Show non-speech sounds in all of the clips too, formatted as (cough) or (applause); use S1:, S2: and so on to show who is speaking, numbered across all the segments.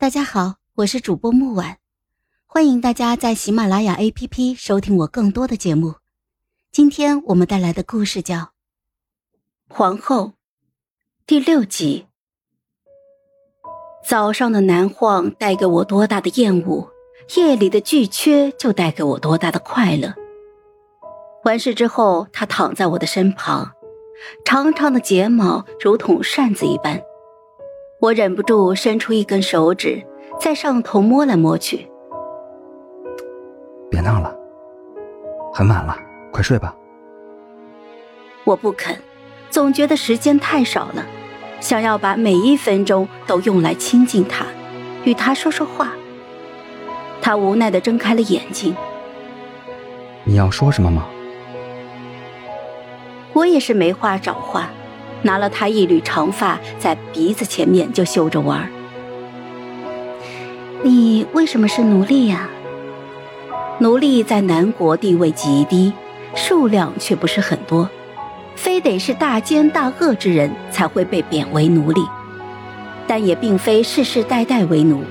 S1: 大家好，我是主播木婉，欢迎大家在喜马拉雅 APP 收听我更多的节目。今天我们带来的故事叫《皇后》第六集。早上的南晃带给我多大的厌恶，夜里的巨缺就带给我多大的快乐。完事之后，他躺在我的身旁，长长的睫毛如同扇子一般。我忍不住伸出一根手指，在上头摸来摸去。
S2: 别闹了，很晚了，快睡吧。
S1: 我不肯，总觉得时间太少了，想要把每一分钟都用来亲近他，与他说说话。他无奈的睁开了眼睛。
S2: 你要说什么吗？
S1: 我也是没话找话。拿了他一缕长发，在鼻子前面就嗅着玩你为什么是奴隶呀？奴隶在南国地位极低，数量却不是很多，非得是大奸大恶之人才会被贬为奴隶，但也并非世世代代为奴，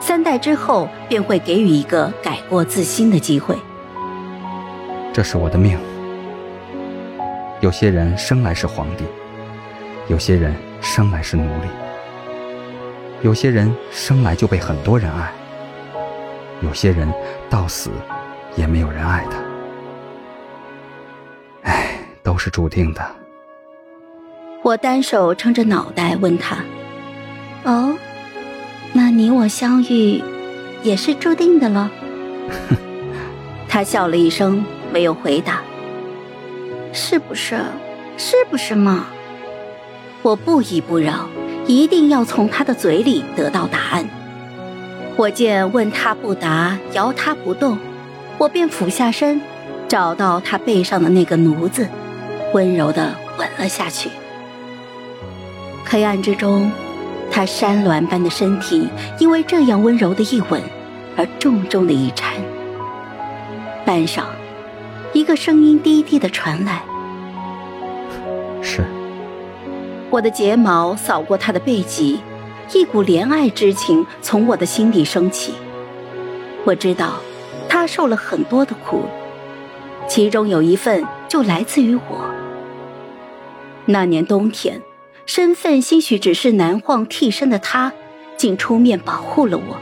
S1: 三代之后便会给予一个改过自新的机会。
S2: 这是我的命。有些人生来是皇帝。有些人生来是奴隶，有些人生来就被很多人爱，有些人到死也没有人爱他。唉，都是注定的。
S1: 我单手撑着脑袋问他：“哦，那你我相遇也是注定的了？” (laughs) 他笑了一声，没有回答。是不是？是不是嘛？我不依不饶，一定要从他的嘴里得到答案。我见问他不答，摇他不动，我便俯下身，找到他背上的那个奴字，温柔的吻了下去。黑暗之中，他山峦般的身体因为这样温柔的一吻而重重的一颤。半晌，一个声音低低的传来：“我的睫毛扫过他的背脊，一股怜爱之情从我的心底升起。我知道，他受了很多的苦，其中有一份就来自于我。那年冬天，身份兴许只是南晃替身的他，竟出面保护了我。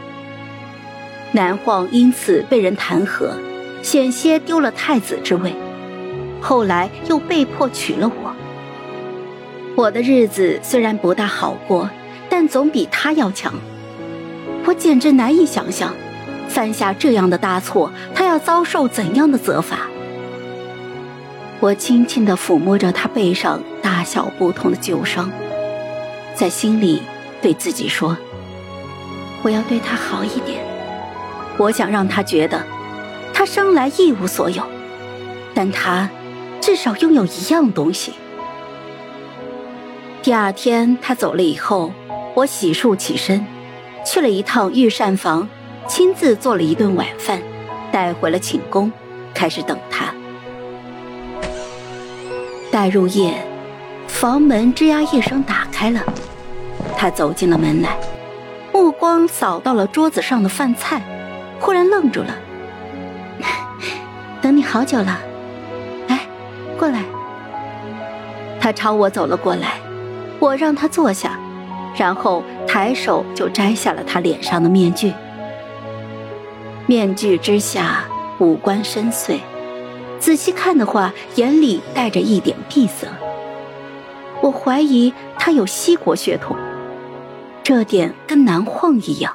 S1: 南晃因此被人弹劾，险些丢了太子之位，后来又被迫娶了我。我的日子虽然不大好过，但总比他要强。我简直难以想象，犯下这样的大错，他要遭受怎样的责罚。我轻轻地抚摸着他背上大小不同的旧伤，在心里对自己说：“我要对他好一点。我想让他觉得，他生来一无所有，但他至少拥有一样东西。”第二天他走了以后，我洗漱起身，去了一趟御膳房，亲自做了一顿晚饭，带回了寝宫，开始等他。待入夜，房门吱呀一声打开了，他走进了门来，目光扫到了桌子上的饭菜，忽然愣住了。等你好久了，来，过来。他朝我走了过来。我让他坐下，然后抬手就摘下了他脸上的面具。面具之下五官深邃，仔细看的话，眼里带着一点碧色。我怀疑他有西国血统，这点跟南晃一样。